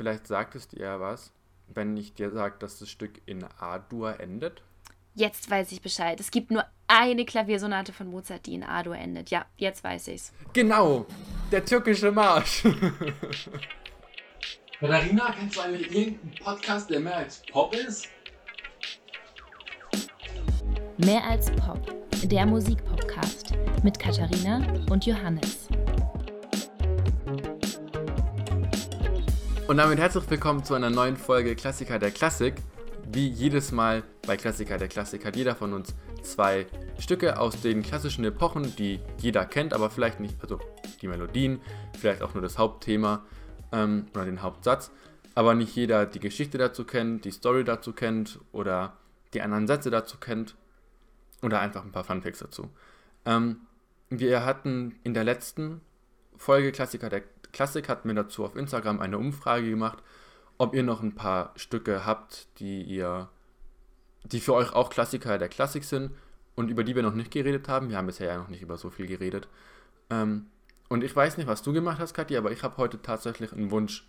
vielleicht sagt es dir ja was, wenn ich dir sage, dass das Stück in A-Dur endet. Jetzt weiß ich Bescheid. Es gibt nur eine Klaviersonate von Mozart, die in A-Dur endet. Ja, jetzt weiß ich's. Genau, der türkische Marsch. Katharina, kennst du eigentlich irgendeinen Podcast, der mehr als Pop ist? Mehr als Pop, der Musikpodcast mit Katharina und Johannes. Und damit herzlich willkommen zu einer neuen Folge Klassiker der Klassik. Wie jedes Mal bei Klassiker der Klassik hat jeder von uns zwei Stücke aus den klassischen Epochen, die jeder kennt, aber vielleicht nicht, also die Melodien, vielleicht auch nur das Hauptthema ähm, oder den Hauptsatz, aber nicht jeder die Geschichte dazu kennt, die Story dazu kennt oder die anderen Sätze dazu kennt oder einfach ein paar Funfacts dazu. Ähm, wir hatten in der letzten Folge Klassiker der Klassik hat mir dazu auf Instagram eine Umfrage gemacht, ob ihr noch ein paar Stücke habt, die ihr, die für euch auch Klassiker der Klassik sind und über die wir noch nicht geredet haben. Wir haben bisher ja noch nicht über so viel geredet. Ähm, und ich weiß nicht, was du gemacht hast, Kathi, aber ich habe heute tatsächlich einen Wunsch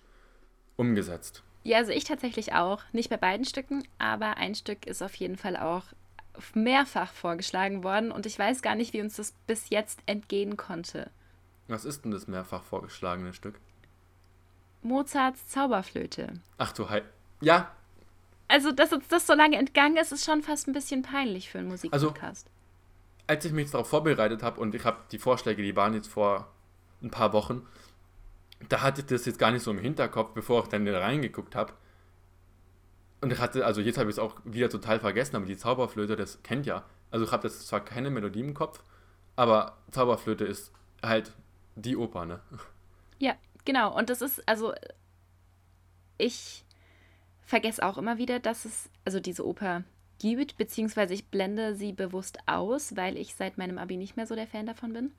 umgesetzt. Ja, also ich tatsächlich auch. Nicht bei beiden Stücken, aber ein Stück ist auf jeden Fall auch mehrfach vorgeschlagen worden und ich weiß gar nicht, wie uns das bis jetzt entgehen konnte. Was ist denn das mehrfach vorgeschlagene Stück? Mozarts Zauberflöte. Ach du Hei. Ja. Also, dass uns das so lange entgangen ist, ist schon fast ein bisschen peinlich für einen Musikpodcast. Also, als ich mich darauf vorbereitet habe und ich habe die Vorschläge, die waren jetzt vor ein paar Wochen, da hatte ich das jetzt gar nicht so im Hinterkopf, bevor ich dann da reingeguckt habe. Und ich hatte, also jetzt habe ich es auch wieder total vergessen, aber die Zauberflöte, das kennt ja. Also ich habe jetzt zwar keine Melodie im Kopf, aber Zauberflöte ist halt die Oper, ne? Ja, genau. Und das ist, also, ich vergesse auch immer wieder, dass es, also diese Oper gibt, beziehungsweise ich blende sie bewusst aus, weil ich seit meinem Abi nicht mehr so der Fan davon bin.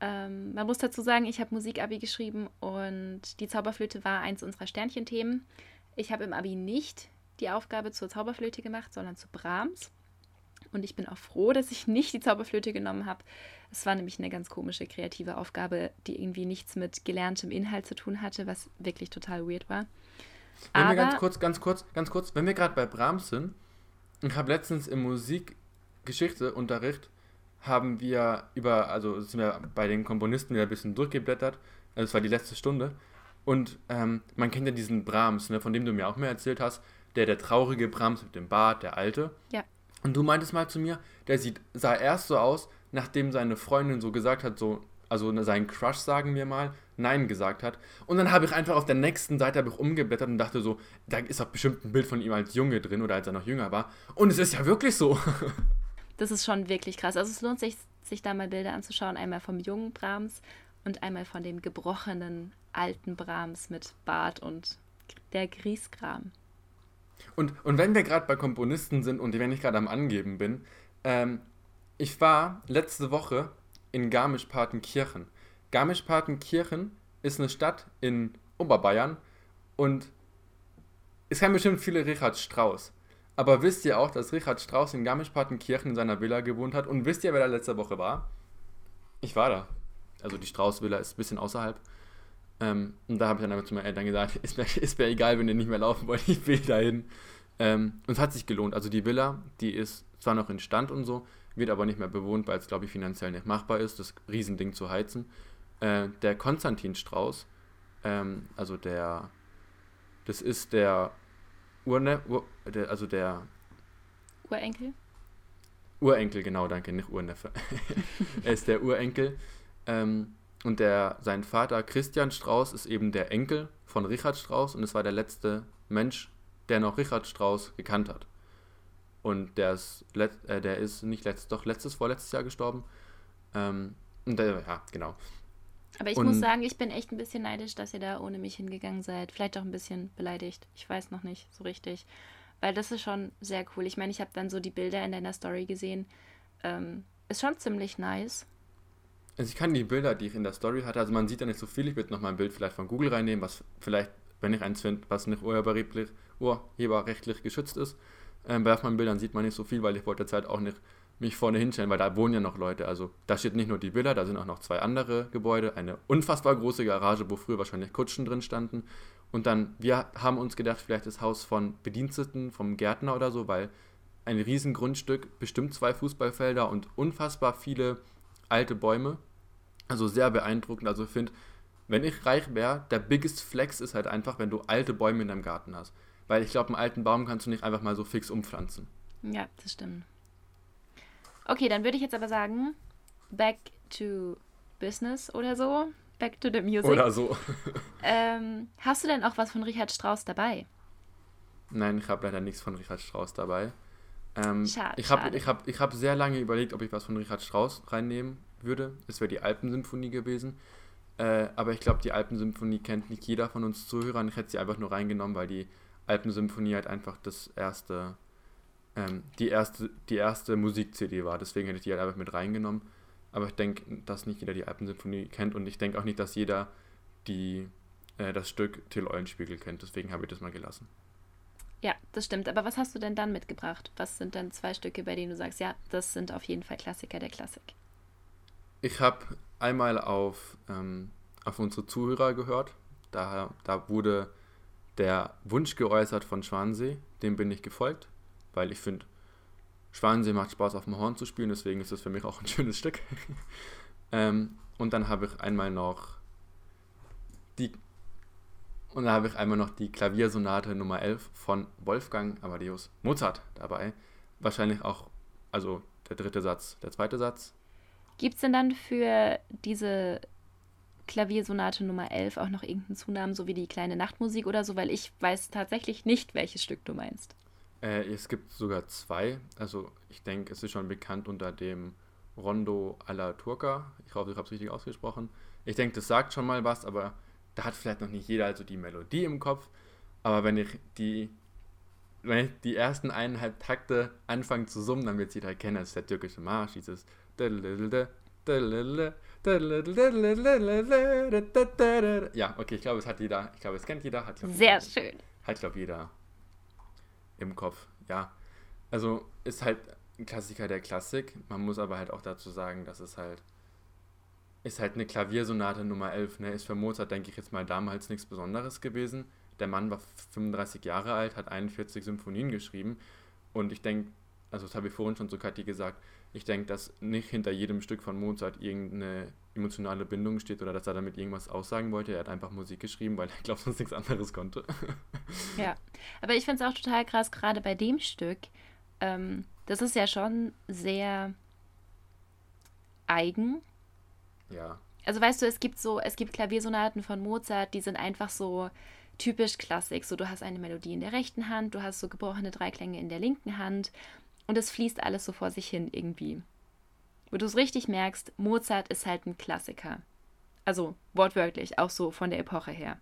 Ähm, man muss dazu sagen, ich habe Musikabi geschrieben und die Zauberflöte war eins unserer Sternchenthemen. Ich habe im Abi nicht die Aufgabe zur Zauberflöte gemacht, sondern zu Brahms. Und ich bin auch froh, dass ich nicht die Zauberflöte genommen habe. Es war nämlich eine ganz komische kreative Aufgabe, die irgendwie nichts mit gelerntem Inhalt zu tun hatte, was wirklich total weird war. Wenn Aber wir ganz kurz, ganz kurz, ganz kurz, wenn wir gerade bei Brahms sind, ich habe letztens im Musikgeschichteunterricht haben wir über, also sind wir bei den Komponisten wieder ein bisschen durchgeblättert. Also es war die letzte Stunde. Und ähm, man kennt ja diesen Brahms, ne, von dem du mir auch mehr erzählt hast, der der traurige Brahms mit dem Bart, der alte. Ja. Und du meintest mal zu mir, der sieht, sah erst so aus, nachdem seine Freundin so gesagt hat, so, also sein Crush, sagen wir mal, Nein gesagt hat. Und dann habe ich einfach auf der nächsten Seite ich umgeblättert und dachte so, da ist doch bestimmt ein Bild von ihm als Junge drin oder als er noch jünger war. Und es ist ja wirklich so. Das ist schon wirklich krass. Also es lohnt sich, sich da mal Bilder anzuschauen. Einmal vom jungen Brahms und einmal von dem gebrochenen alten Brahms mit Bart und der Grieskram. Und, und wenn wir gerade bei Komponisten sind und wenn ich gerade am Angeben bin, ähm, ich war letzte Woche in Garmisch-Partenkirchen. Garmisch-Partenkirchen ist eine Stadt in Oberbayern und es kennen bestimmt viele Richard Strauss. Aber wisst ihr auch, dass Richard Strauss in Garmisch-Partenkirchen in seiner Villa gewohnt hat? Und wisst ihr, wer da letzte Woche war? Ich war da. Also die Strauß-Villa ist ein bisschen außerhalb. Ähm, und da habe ich dann einfach zu meinen Eltern gesagt, ist mir, ist mir egal, wenn ihr nicht mehr laufen wollt, ich will dahin. Ähm, und es hat sich gelohnt. Also die Villa, die ist zwar noch in Stand und so, wird aber nicht mehr bewohnt, weil es, glaube ich, finanziell nicht machbar ist, das Riesending zu heizen. Äh, der Konstantin Strauß, ähm, also der, das ist der Urne, Ur, der, also der Urenkel? Urenkel, genau, danke, nicht Urneffe. er ist der Urenkel. Ähm, und der, sein Vater Christian Strauß ist eben der Enkel von Richard Strauß und es war der letzte Mensch, der noch Richard Strauss gekannt hat. Und der ist, äh, der ist nicht letztes, doch letztes, vorletztes Jahr gestorben. Ähm, und der, ja, genau. Aber ich und, muss sagen, ich bin echt ein bisschen neidisch, dass ihr da ohne mich hingegangen seid. Vielleicht auch ein bisschen beleidigt. Ich weiß noch nicht so richtig. Weil das ist schon sehr cool. Ich meine, ich habe dann so die Bilder in deiner Story gesehen. Ähm, ist schon ziemlich nice. Also ich kann die Bilder, die ich in der Story hatte, also man sieht ja nicht so viel. Ich würde nochmal ein Bild vielleicht von Google reinnehmen, was vielleicht wenn ich eins finde, was nicht urheberrechtlich, urheberrechtlich geschützt ist. Ähm, bei meinen Bildern sieht man nicht so viel, weil ich wollte jetzt halt auch nicht mich vorne hinstellen, weil da wohnen ja noch Leute. Also da steht nicht nur die Villa, da sind auch noch zwei andere Gebäude. Eine unfassbar große Garage, wo früher wahrscheinlich Kutschen drin standen. Und dann, wir haben uns gedacht, vielleicht das Haus von Bediensteten, vom Gärtner oder so, weil ein riesen Grundstück, bestimmt zwei Fußballfelder und unfassbar viele alte Bäume. Also sehr beeindruckend. Also ich finde, wenn ich reich wäre, der biggest flex ist halt einfach, wenn du alte Bäume in deinem Garten hast. Weil ich glaube, einen alten Baum kannst du nicht einfach mal so fix umpflanzen. Ja, das stimmt. Okay, dann würde ich jetzt aber sagen, back to business oder so. Back to the music. Oder so. Ähm, hast du denn auch was von Richard Strauss dabei? Nein, ich habe leider nichts von Richard Strauss dabei. Ähm, Schade, ich habe ich hab, ich hab sehr lange überlegt, ob ich was von Richard Strauss reinnehmen würde. Es wäre die Alpensymphonie gewesen. Äh, aber ich glaube, die Alpensymphonie kennt nicht jeder von uns Zuhörern. Ich hätte sie einfach nur reingenommen, weil die Alpensymphonie halt einfach das erste, ähm, die erste, die erste Musik-CD war. Deswegen hätte ich die halt einfach mit reingenommen. Aber ich denke, dass nicht jeder die Alpensymphonie kennt und ich denke auch nicht, dass jeder die, äh, das Stück Till Eulenspiegel kennt. Deswegen habe ich das mal gelassen. Ja, das stimmt. Aber was hast du denn dann mitgebracht? Was sind dann zwei Stücke, bei denen du sagst, ja, das sind auf jeden Fall Klassiker der Klassik? Ich habe einmal auf, ähm, auf unsere Zuhörer gehört. Da, da wurde der Wunsch geäußert von Schwansee. Dem bin ich gefolgt, weil ich finde, Schwansee macht Spaß auf dem Horn zu spielen. Deswegen ist das für mich auch ein schönes Stück. ähm, und dann habe ich einmal noch die und dann habe ich einmal noch die Klaviersonate Nummer 11 von Wolfgang Amadeus Mozart dabei. Wahrscheinlich auch, also der dritte Satz, der zweite Satz. Gibt es denn dann für diese Klaviersonate Nummer 11 auch noch irgendeinen Zunamen, so wie die kleine Nachtmusik oder so? Weil ich weiß tatsächlich nicht, welches Stück du meinst. Äh, es gibt sogar zwei. Also ich denke, es ist schon bekannt unter dem Rondo alla Turca. Ich hoffe, ich habe es richtig ausgesprochen. Ich denke, das sagt schon mal was, aber da hat vielleicht noch nicht jeder also die Melodie im Kopf. Aber wenn ich die, wenn ich die ersten eineinhalb Takte anfange zu summen, dann wird jeder kennen. Das ist der türkische Marsch, dieses ja, okay, ich glaube, es hat jeder, ich glaube, es kennt jeder, hat glaub, Sehr jeder, schön. hat, glaube jeder im Kopf. Ja, also ist halt ein Klassiker der Klassik. Man muss aber halt auch dazu sagen, dass es halt ist halt eine Klaviersonate Nummer 11. Ne? Ist für Mozart, denke ich jetzt mal, damals nichts Besonderes gewesen. Der Mann war 35 Jahre alt, hat 41 Symphonien geschrieben. Und ich denke, also das habe ich vorhin schon zu Kathi gesagt, ich denke, dass nicht hinter jedem Stück von Mozart irgendeine emotionale Bindung steht oder dass er damit irgendwas aussagen wollte. Er hat einfach Musik geschrieben, weil er, glaube sonst nichts anderes konnte. Ja, aber ich finde es auch total krass, gerade bei dem Stück. Ähm, das ist ja schon sehr eigen. Ja. Also weißt du, es gibt so, es gibt Klaviersonaten von Mozart, die sind einfach so typisch Klassik. So, du hast eine Melodie in der rechten Hand, du hast so gebrochene Dreiklänge in der linken Hand und es fließt alles so vor sich hin irgendwie. Wo du es richtig merkst, Mozart ist halt ein Klassiker. Also wortwörtlich, auch so von der Epoche her.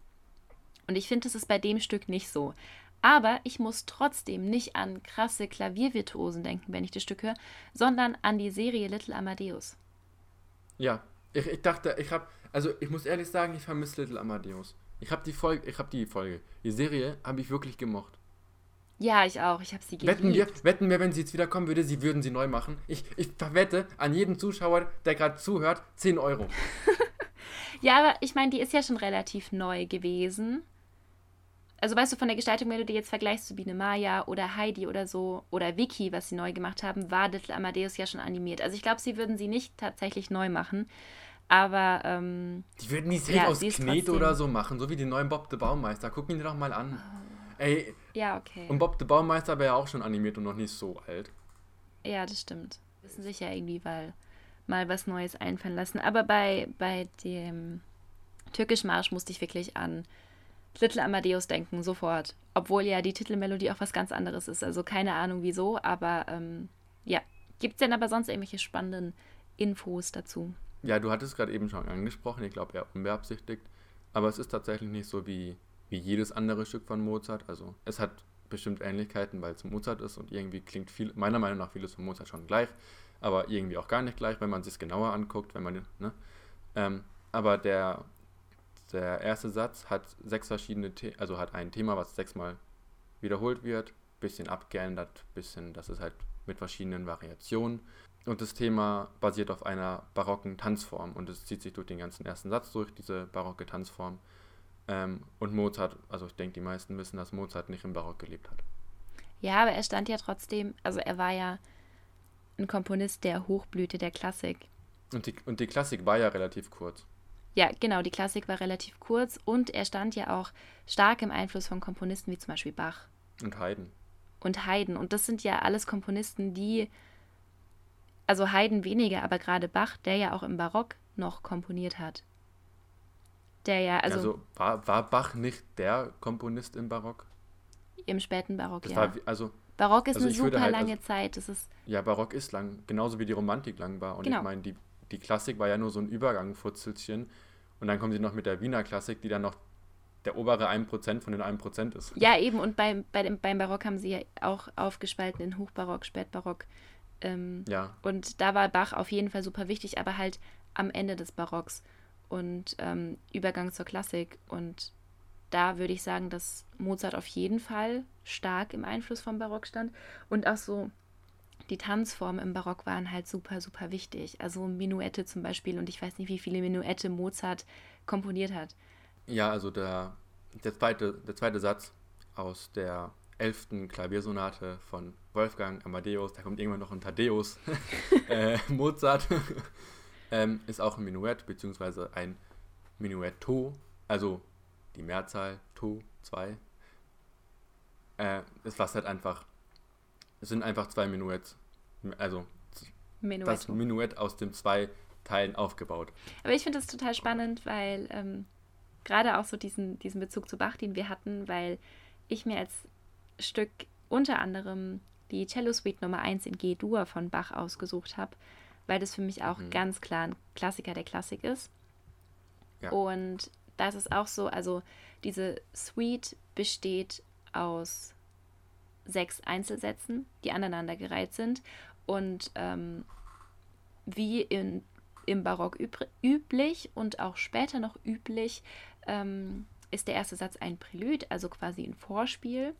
Und ich finde, das ist bei dem Stück nicht so. Aber ich muss trotzdem nicht an krasse Klaviervirtuosen denken, wenn ich das Stück höre, sondern an die Serie Little Amadeus. Ja, ich, ich dachte, ich habe, also ich muss ehrlich sagen, ich vermisse Little Amadeus. Ich habe die Folge, ich habe die Folge, die Serie habe ich wirklich gemocht. Ja, ich auch. Ich habe sie geliebt. Wetten wir, wetten wir, wenn sie jetzt wieder kommen würde, sie würden sie neu machen. Ich, ich verwette an jeden Zuschauer, der gerade zuhört, 10 Euro. Ja, aber ich meine, die ist ja schon relativ neu gewesen. Also weißt du, von der Gestaltung, wenn du die jetzt vergleichst zu Biene Maya oder Heidi oder so oder Vicky, was sie neu gemacht haben, war Little Amadeus ja schon animiert. Also ich glaube, sie würden sie nicht tatsächlich neu machen. Aber ähm, Die würden die safe Ja, aus Knet oder so machen, so wie den neuen Bob the Baumeister. Guck ihn dir doch mal an. Ey, ja, okay. und Bob the Baumeister wäre ja auch schon animiert und noch nicht so alt. Ja, das stimmt. Müssen sich ja irgendwie mal, mal was Neues einfallen lassen. Aber bei, bei dem Türkisch Marsch musste ich wirklich an Little Amadeus denken, sofort. Obwohl ja die Titelmelodie auch was ganz anderes ist. Also keine Ahnung wieso, aber ähm, ja. Gibt es denn aber sonst irgendwelche spannenden Infos dazu? Ja, du hattest gerade eben schon angesprochen, ich glaube eher unbeabsichtigt. Aber es ist tatsächlich nicht so wie, wie jedes andere Stück von Mozart. Also es hat bestimmt Ähnlichkeiten, weil es Mozart ist und irgendwie klingt viel, meiner Meinung nach vieles von Mozart schon gleich, aber irgendwie auch gar nicht gleich, wenn man sich genauer anguckt, wenn man, ne? Ähm, aber der, der erste Satz hat sechs verschiedene, The also hat ein Thema, was sechsmal wiederholt wird, bisschen abgeändert, bisschen, das ist halt mit verschiedenen Variationen. Und das Thema basiert auf einer barocken Tanzform und es zieht sich durch den ganzen ersten Satz durch, diese barocke Tanzform. Ähm, und Mozart, also ich denke, die meisten wissen, dass Mozart nicht im Barock gelebt hat. Ja, aber er stand ja trotzdem, also er war ja ein Komponist der Hochblüte der Klassik. Und die, und die Klassik war ja relativ kurz. Ja, genau, die Klassik war relativ kurz und er stand ja auch stark im Einfluss von Komponisten wie zum Beispiel Bach Und Haydn. und Haydn. Und das sind ja alles Komponisten, die, also Haydn weniger, aber gerade Bach, der ja auch im Barock noch komponiert hat. Der ja, also, Also, war, war Bach nicht der Komponist im Barock? im späten Barock, Das ja. war, also, Barock ist also eine super halt- lange also- Zeit. Das ist, ja, Barock ist lang, genauso wie die Romantik lang war. Und Genau. ich meine, die, die Klassik war ja nur so ein Übergangfutzelchen. Und dann kommen sie noch mit der Wiener Klassik, die dann noch der obere 1% von den 1% ist. ja eben, und beim, bei dem, beim Barock haben sie ja auch aufgespalten in Hochbarock, Spätbarock. Ähm, Ja, Und da war Bach auf jeden Fall super wichtig, aber halt am Ende des Barocks und ähm, Übergang zur Klassik. Und da würde ich sagen, dass Mozart auf jeden Fall stark im Einfluss vom Barock stand. Und auch so die Tanzformen im Barock waren halt super, super wichtig. Also Menuette zum Beispiel. Und ich weiß nicht, wie viele Menuette Mozart komponiert hat. Ja, also der, der, zweite, der zweite Satz aus der elften Klaviersonate von Wolfgang Amadeus, da kommt irgendwann noch ein Thaddeus, äh, Mozart, ähm, ist auch ein Menuett, beziehungsweise ein Menuetto, also die Mehrzahl, To, zwei. Äh, es was halt einfach, es sind einfach zwei Menuetts, also das Menuetto. Menuett aus den zwei Teilen aufgebaut. Aber ich finde das total spannend, weil ähm, gerade auch so diesen, diesen Bezug zu Bach, den wir hatten, weil ich mir als Stück unter anderem die Cello Suite Nummer 1 in G-Dur von Bach ausgesucht habe, weil das für mich auch Mhm. ganz klar ein Klassiker der Klassik ist. Ja. Und da ist es auch so, also diese Suite besteht aus sechs Einzelsätzen, die aneinandergereiht sind. Und ähm, wie in, im Barock üblich und auch später noch üblich, ähm, ist der erste Satz ein Prälude, also quasi ein Vorspiel.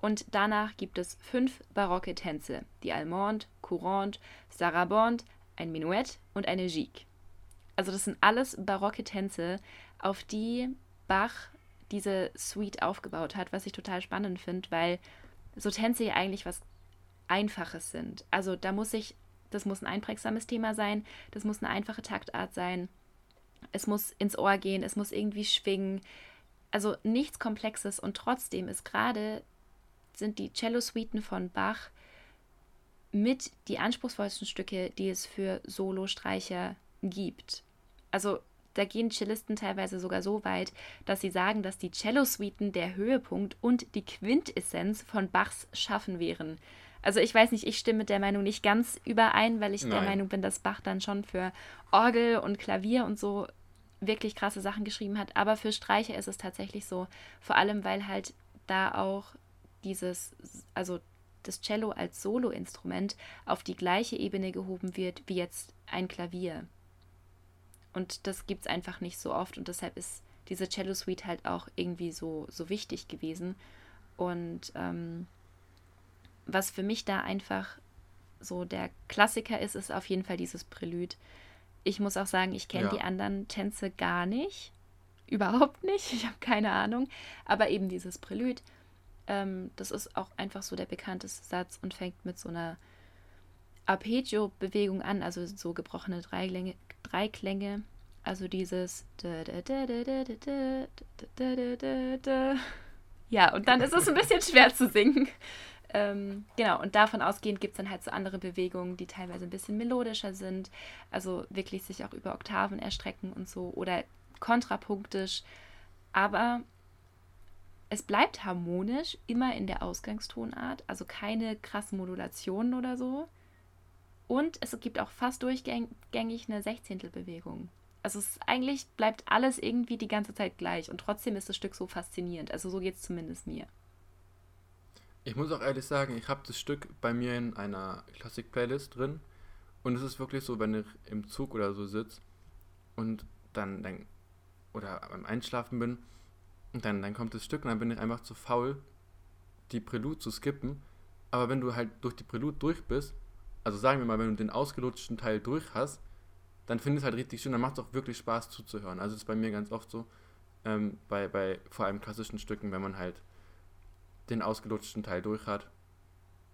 Und danach gibt es fünf barocke Tänze: die Allemande, Courante, Sarabande, ein Menuett und eine Gigue. Also, das sind alles barocke Tänze, auf die Bach diese Suite aufgebaut hat, was ich total spannend finde, weil so Tänze ja eigentlich was Einfaches sind. Also, da muss ich, das muss ein einprägsames Thema sein, das muss eine einfache Taktart sein, es muss ins Ohr gehen, es muss irgendwie schwingen. Also nichts Komplexes und trotzdem ist gerade sind die Cello-Suiten von Bach mit die anspruchsvollsten Stücke, die es für Solostreicher gibt. Also da gehen Cellisten teilweise sogar so weit, dass sie sagen, dass die Cello-Suiten der Höhepunkt und die Quintessenz von Bachs Schaffen wären. Also ich weiß nicht, ich stimme mit der Meinung nicht ganz überein, weil ich der Nein. Meinung bin, dass Bach dann schon für Orgel und Klavier und so wirklich krasse Sachen geschrieben hat. Aber für Streicher ist es tatsächlich so, vor allem weil halt da auch dieses, also das Cello als Soloinstrument auf die gleiche Ebene gehoben wird wie jetzt ein Klavier. Und das gibt es einfach nicht so oft und deshalb ist diese Cello-Suite halt auch irgendwie so, so wichtig gewesen. Und ähm, was für mich da einfach so der Klassiker ist, ist auf jeden Fall dieses Prälud. Ich muss auch sagen, ich kenne ja. die anderen Tänze gar nicht. Überhaupt nicht. Ich habe keine Ahnung. Aber eben dieses Prälud, ähm, das ist auch einfach so der bekannteste Satz und fängt mit so einer Arpeggio-Bewegung an, also so gebrochene Dreiklänge, Dreiklänge. Also dieses. Ja, und dann ist es ein bisschen schwer zu singen. Ähm, genau, und davon ausgehend gibt es dann halt so andere Bewegungen, die teilweise ein bisschen melodischer sind, also wirklich sich auch über Oktaven erstrecken und so oder kontrapunktisch. Aber es bleibt harmonisch, immer in der Ausgangstonart, also keine krassen Modulationen oder so. Und es gibt auch fast durchgängig eine Sechzehntelbewegung. Also es eigentlich bleibt alles irgendwie die ganze Zeit gleich und trotzdem ist das Stück so faszinierend. Also so geht es zumindest mir. Ich muss auch ehrlich sagen, ich habe das Stück bei mir in einer Klassik-Playlist drin und es ist wirklich so, wenn ich im Zug oder so sitze und dann, dann oder beim Einschlafen bin und dann, dann kommt das Stück und dann bin ich einfach zu faul, die Prälude zu skippen. Aber wenn du halt durch die Prälude durch bist, also sagen wir mal, wenn du den ausgelutschten Teil durch hast, dann findest du es halt richtig schön, dann macht es auch wirklich Spaß zuzuhören. Also das ist bei mir ganz oft so. ähm, bei, bei vor allem klassischen Stücken, wenn man halt den ausgelutschten Teil durch hat,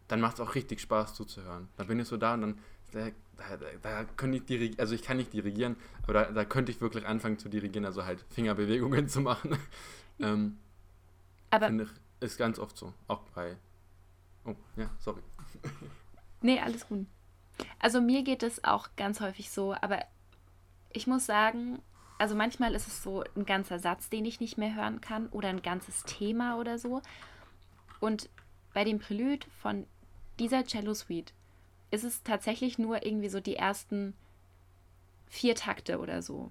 dann macht es auch richtig Spaß zuzuhören. Dann bin ich so da und dann, da, da, da könnte ich dirigieren, also ich kann nicht dirigieren, aber da, da könnte ich wirklich anfangen zu dirigieren, also halt Fingerbewegungen zu machen. ähm, Aber Finde ich, ist ganz oft so, auch bei, oh, ja, sorry. Nee, alles gut. Also mir geht es auch ganz häufig so, aber ich muss sagen, also manchmal ist es so ein ganzer Satz, den ich nicht mehr hören kann oder ein ganzes Thema oder so. Und bei dem Prelude von dieser Cello Suite ist es tatsächlich nur irgendwie so die ersten vier Takte oder so.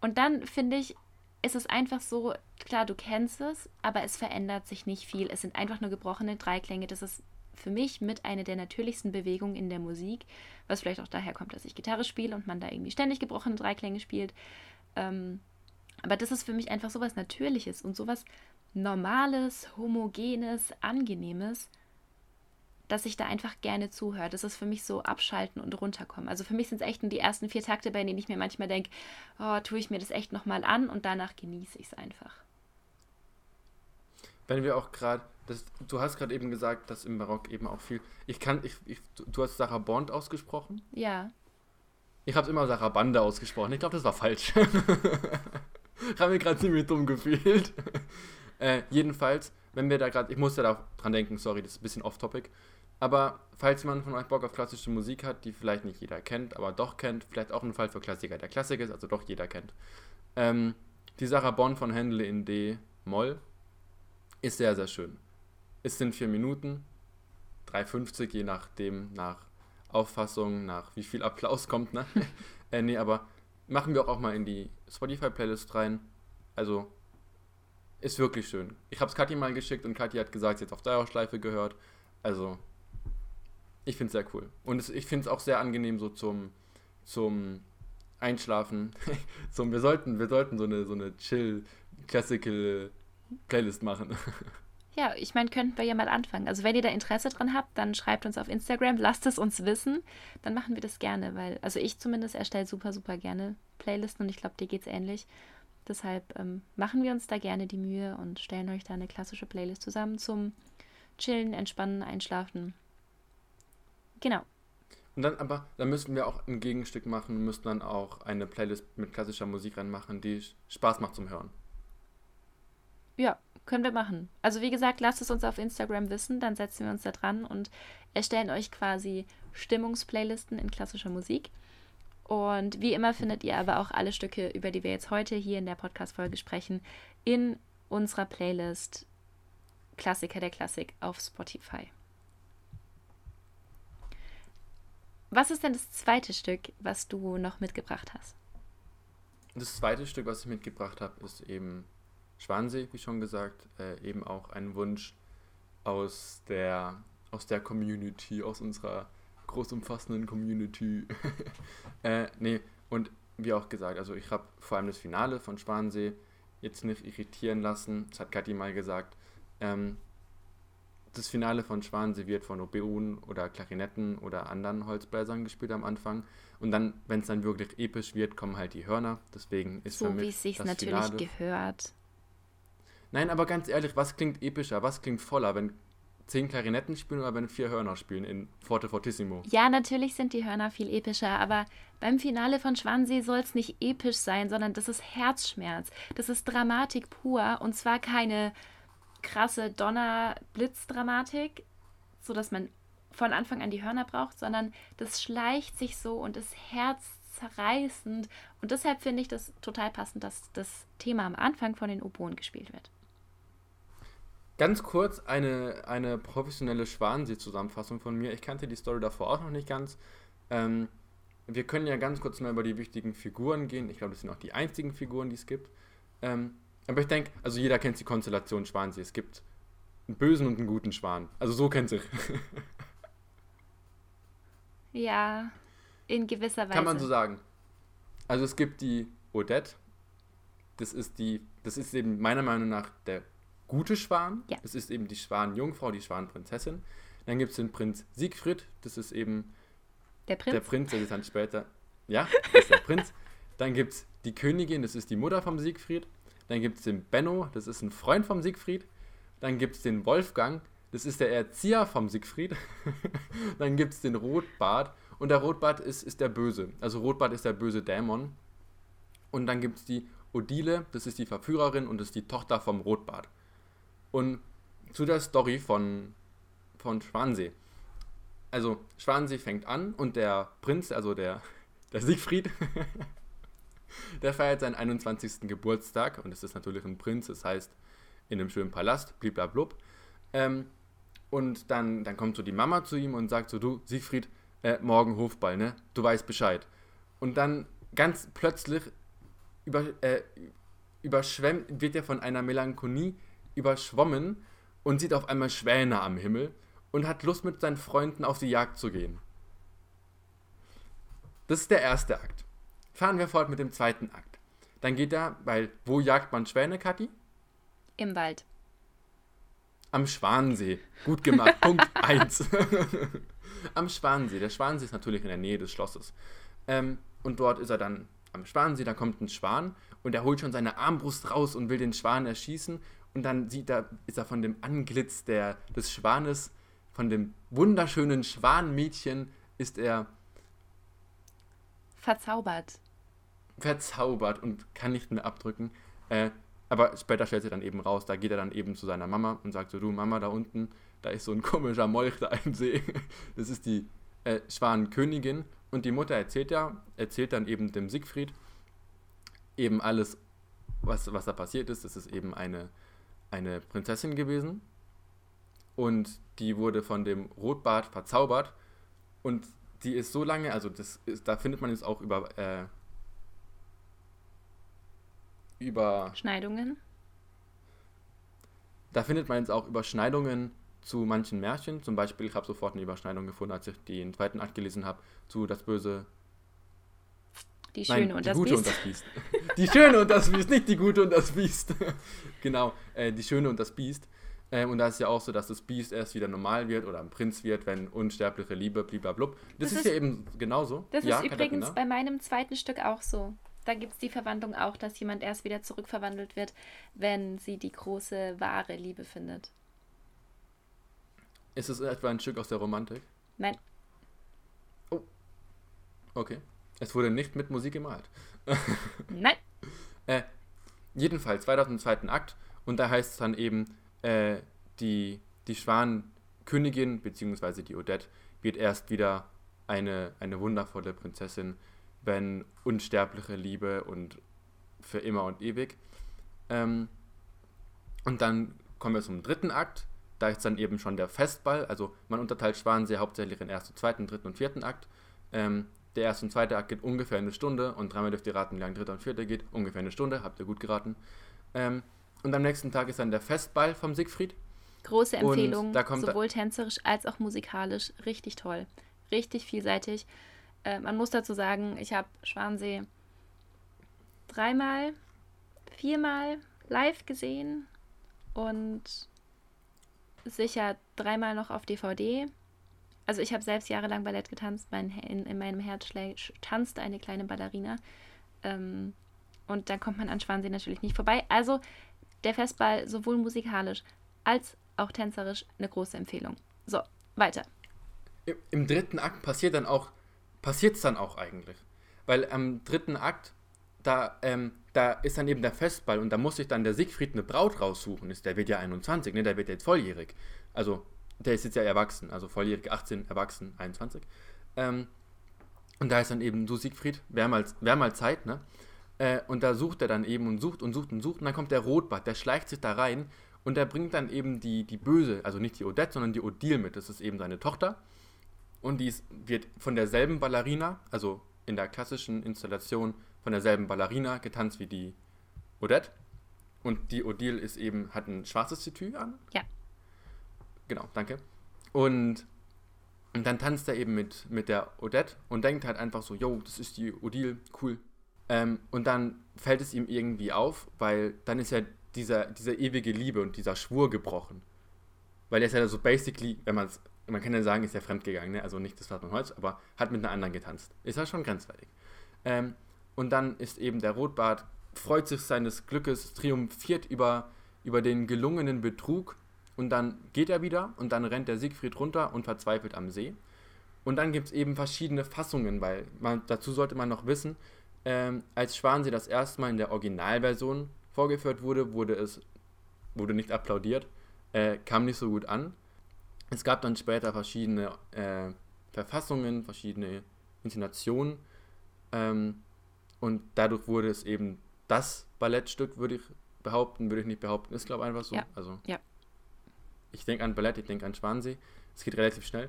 Und dann finde ich, ist es einfach so, klar, du kennst es, aber es verändert sich nicht viel. Es sind einfach nur gebrochene Dreiklänge. Das ist für mich mit einer der natürlichsten Bewegungen in der Musik, was vielleicht auch daher kommt, dass ich Gitarre spiele und man da irgendwie ständig gebrochene Dreiklänge spielt. Ähm, aber das ist für mich einfach sowas Natürliches und sowas Normales, Homogenes, Angenehmes, dass ich da einfach gerne zuhöre. Das ist für mich so abschalten und runterkommen. Also für mich sind es echt nur die ersten vier Takte, bei denen ich mir manchmal denke, oh, tue ich mir das echt nochmal an und danach genieße ich es einfach. Wenn wir auch gerade, du hast gerade eben gesagt, dass im Barock eben auch viel, ich kann, ich, ich, du- du hast Sarah Bond ausgesprochen. Ja. Ich habe immer Sarah Bande ausgesprochen. Ich glaube, das war falsch. ich habe mir gerade ziemlich dumm gefühlt. Äh, jedenfalls, wenn wir da gerade, ich musste da dran denken, sorry, das ist ein bisschen off-topic. Aber falls jemand von euch Bock auf klassische Musik hat, die vielleicht nicht jeder kennt, aber doch kennt, vielleicht auch ein Fall für Klassiker, der Klassik ist, also doch jeder kennt. Ähm, die Sarah Bond von Händel in D-Moll ist sehr, sehr schön. Es sind vier Minuten, 3,50 je nachdem, nach Auffassung, nach wie viel Applaus kommt, ne? äh, nee, aber machen wir auch, auch mal in die Spotify-Playlist rein. Also, ist wirklich schön. Ich habe es Kathi mal geschickt und Kathi hat gesagt, sie hat auf Dauerschleife gehört. Also, ich finde es sehr cool. Und es, ich finde es auch sehr angenehm so zum, zum Einschlafen. zum, wir, sollten, wir sollten so eine, so eine Chill-Classical-Playlist machen. Ja, ich meine, könnten wir ja mal anfangen. Also wenn ihr da Interesse dran habt, dann schreibt uns auf Instagram, lasst es uns wissen. Dann machen wir das gerne, weil, also ich zumindest erstelle super, super gerne Playlisten und ich glaube, dir geht's ähnlich. Deshalb ähm, machen wir uns da gerne die Mühe und stellen euch da eine klassische Playlist zusammen zum Chillen, Entspannen, Einschlafen. Genau. Und dann aber, dann müssten wir auch ein Gegenstück machen müssten dann auch eine Playlist mit klassischer Musik reinmachen, die Spaß macht zum Hören. Ja, können wir machen. Also wie gesagt, lasst es uns auf Instagram wissen, dann setzen wir uns da dran und erstellen euch quasi Stimmungsplaylisten in klassischer Musik. Und wie immer findet ihr aber auch alle Stücke, über die wir jetzt heute hier in der Podcast-Folge sprechen, in unserer Playlist Klassiker der Klassik auf Spotify. Was ist denn das zweite Stück, was du noch mitgebracht hast? Das zweite Stück, was ich mitgebracht habe, ist eben Schwansee, wie schon gesagt, äh, eben auch ein Wunsch aus der, aus der Community, aus unserer großumfassenden Community. äh, nee, und wie auch gesagt, also ich habe vor allem das Finale von Schwansee jetzt nicht irritieren lassen. Das hat Kathi mal gesagt. Ähm, das Finale von Schwansee wird von Oboen oder Klarinetten oder anderen Holzbläsern gespielt am Anfang. Und dann, wenn es dann wirklich episch wird, kommen halt die Hörner. Deswegen ist für So mich wie es sich natürlich Finale gehört. Nein, aber ganz ehrlich, was klingt epischer? Was klingt voller, wenn zehn Klarinetten spielen oder wenn vier Hörner spielen in Forte Fortissimo? Ja, natürlich sind die Hörner viel epischer, aber beim Finale von Schwansee soll es nicht episch sein, sondern das ist Herzschmerz. Das ist Dramatik pur und zwar keine krasse Donner-Blitz-Dramatik, sodass man von Anfang an die Hörner braucht, sondern das schleicht sich so und ist herzzerreißend. Und deshalb finde ich das total passend, dass das Thema am Anfang von den Oboen gespielt wird. Ganz kurz eine, eine professionelle Schwansee-Zusammenfassung von mir. Ich kannte die Story davor auch noch nicht ganz. Ähm, wir können ja ganz kurz mal über die wichtigen Figuren gehen. Ich glaube, das sind auch die einzigen Figuren, die es gibt. Ähm, aber ich denke, also jeder kennt die Konstellation Schwansee. Es gibt einen bösen und einen guten Schwan. Also so kennt sich. Ja, in gewisser Weise. Kann man so sagen. Also es gibt die Odette. Das ist die, das ist eben meiner Meinung nach der gute Schwan. Ja. Das ist eben die Schwanjungfrau, die Schwanprinzessin. Dann gibt es den Prinz Siegfried. Das ist eben Der Prinz? der Prinz, der ist dann später. Ja, das ist der Prinz. Dann gibt es die Königin, das ist die Mutter vom Siegfried. Dann gibt es den Benno, das ist ein Freund vom Siegfried. Dann gibt es den Wolfgang, das ist der Erzieher vom Siegfried. dann gibt es den Rotbart. Und der Rotbart ist, ist der Böse. Also Rotbart ist der böse Dämon. Und dann gibt es die Odile, das ist die Verführerin und das ist die Tochter vom Rotbart. Und zu der Story von, von Schwansee. Also Schwansee fängt an und der Prinz, also der, der Siegfried, der feiert seinen 21. Geburtstag und es ist natürlich ein Prinz, das heißt in einem schönen Palast, bliblablub. Ähm, und dann, dann kommt so die Mama zu ihm und sagt so, du Siegfried, äh, morgen Hofball, ne? Du weißt Bescheid. Und dann ganz plötzlich über, äh, überschwemmt, wird er von einer Melancholie überschwommen und sieht auf einmal Schwäne am Himmel und hat Lust mit seinen Freunden auf die Jagd zu gehen. Das ist der erste Akt. Fahren wir fort mit dem zweiten Akt. Dann geht er, weil wo jagt man Schwäne, Kathi? Im Wald. Am Schwansee. Gut gemacht. Punkt 1. am Schwansee. Der Schwansee ist natürlich in der Nähe des Schlosses. Ähm, und dort ist er dann am Schwansee, da kommt ein Schwan und er holt schon seine Armbrust raus und will den Schwan erschießen. Und dann sieht er, ist er von dem Anglitz der, des Schwanes, von dem wunderschönen Schwanmädchen, ist er verzaubert. Verzaubert und kann nicht mehr abdrücken. Äh, aber später stellt sich dann eben raus, da geht er dann eben zu seiner Mama und sagt so, du Mama, da unten, da ist so ein komischer Molch da im See. Das ist die äh, Schwanenkönigin. Und die Mutter erzählt ja, erzählt dann eben dem Siegfried eben alles, was, was da passiert ist. Das ist eben eine, eine Prinzessin gewesen. Und die wurde von dem Rotbart verzaubert. Und die ist so lange, also das ist, da findet man jetzt auch über äh, Überschneidungen. Da findet man jetzt auch Überschneidungen zu manchen Märchen. Zum Beispiel, ich habe sofort eine Überschneidung gefunden, als ich den zweiten Akt gelesen habe, zu Das Böse. Die Schöne Nein, und, die das Gute und das Biest. Die Schöne und das Biest, nicht die Gute und das Biest. genau, äh, die Schöne und das Biest. Ähm, und da ist ja auch so, dass das Biest erst wieder normal wird oder ein Prinz wird, wenn unsterbliche Liebe, blablabla. Das, das ist, ist ja eben genauso. Das ja, ist übrigens Katharina? bei meinem zweiten Stück auch so da gibt es die Verwandlung auch, dass jemand erst wieder zurückverwandelt wird, wenn sie die große, wahre Liebe findet. Ist es etwa ein Stück aus der Romantik? Nein. Oh. Okay. Es wurde nicht mit Musik gemalt. Nein. Äh, jedenfalls, 2002. Akt. Und da heißt es dann eben, äh, die, die Schwankönigin, beziehungsweise die Odette, wird erst wieder eine, eine wundervolle Prinzessin wenn unsterbliche Liebe und für immer und ewig. Ähm, und dann kommen wir zum dritten Akt. Da ist dann eben schon der Festball. Also man unterteilt Schwanensee hauptsächlich in ersten, zweiten, dritten und vierten Akt. Ähm, der erste und zweite Akt geht ungefähr eine Stunde und dreimal dürft ihr raten, wie lange dritter und vierter geht. Ungefähr eine Stunde, habt ihr gut geraten. Ähm, und am nächsten Tag ist dann der Festball vom Siegfried. Große Empfehlung, sowohl tänzerisch als auch musikalisch. Richtig toll. Richtig vielseitig. Äh, man muss dazu sagen, ich habe Schwansee dreimal, viermal live gesehen und sicher dreimal noch auf DVD. Also ich habe selbst jahrelang Ballett getanzt. Mein, in, in meinem Herz tanzt eine kleine Ballerina. Ähm, und da kommt man an Schwansee natürlich nicht vorbei. Also der Festball sowohl musikalisch als auch tänzerisch eine große Empfehlung. So, weiter. Im, dritten Akt passiert dann auch passiert es dann auch eigentlich. Weil am dritten Akt, da, ähm, da ist dann eben der Festball und da muss sich dann der Siegfried eine Braut raussuchen. Der wird ja 21, ne? der wird jetzt volljährig. Also der ist jetzt ja erwachsen, also volljährig 18, erwachsen 21. Ähm, und da ist dann eben, du Siegfried, wäre mal, wär mal Zeit, ne? Äh, und da sucht er dann eben und sucht und sucht und sucht und dann kommt der Rotbart, der schleicht sich da rein und der bringt dann eben die, die Böse, also nicht die Odette, sondern die Odile mit. Das ist eben seine Tochter. Und die wird von derselben Ballerina, also in der klassischen Installation von derselben Ballerina getanzt wie die Odette. Und die Odile ist eben, hat ein schwarzes Tütü an. Ja. Genau, danke. Und, und dann tanzt er eben mit, mit der Odette und denkt halt einfach so, yo, das ist die Odile, cool. Ähm, und dann fällt es ihm irgendwie auf, weil dann ist ja dieser, diese ewige Liebe und dieser Schwur gebrochen. Weil er ist ja so basically, wenn man es man kann ja sagen, ist ja fremdgegangen, ne? also nicht das Vater Holz, aber hat mit einer anderen getanzt. Ist ja schon grenzwertig. Ähm, Und dann ist eben der Rotbart, freut sich seines Glückes, triumphiert über, über den gelungenen Betrug und dann geht er wieder und dann rennt der Siegfried runter und verzweifelt am See. Und dann gibt es eben verschiedene Fassungen, weil man, dazu sollte man noch wissen, ähm, als Schwansee das erste Mal in der Originalversion vorgeführt wurde, wurde es wurde nicht applaudiert, äh, kam nicht so gut an. Es gab dann später verschiedene äh, Verfassungen, verschiedene Inszenationen ähm, und dadurch wurde es eben das Ballettstück, würde ich behaupten, würde ich nicht behaupten, ist glaube ich einfach so. Ja. Also Ja. Ich denke an Ballett, ich denke an Schwansee. Es geht relativ schnell.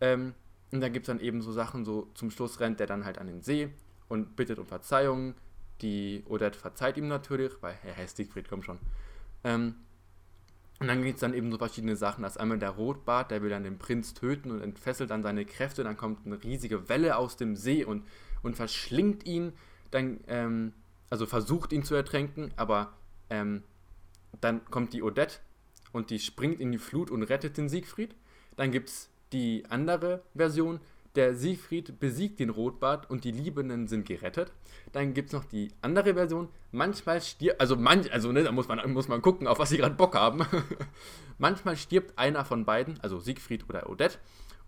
Ähm, und dann gibt es dann eben so Sachen, so zum Schluss rennt der dann halt an den See und bittet um Verzeihung. Die Odette verzeiht ihm natürlich, weil er heißt Siegfried, komm schon. Ähm, und dann gibt es dann eben so verschiedene Sachen. Da ist einmal der Rotbart, der will dann den Prinz töten und entfesselt dann seine Kräfte. Dann kommt eine riesige Welle aus dem See und, und verschlingt ihn. Dann, ähm, also versucht ihn zu ertränken, aber ähm, dann kommt die Odette und die springt in die Flut und rettet den Siegfried. Dann gibt es die andere Version, der Siegfried besiegt den Rotbart und die Liebenden sind gerettet. Dann gibt es noch die andere Version, manchmal stirbt, also manch, also ne, da muss man, muss man gucken, auf was sie gerade Bock haben. manchmal stirbt einer von beiden, also Siegfried oder Odette,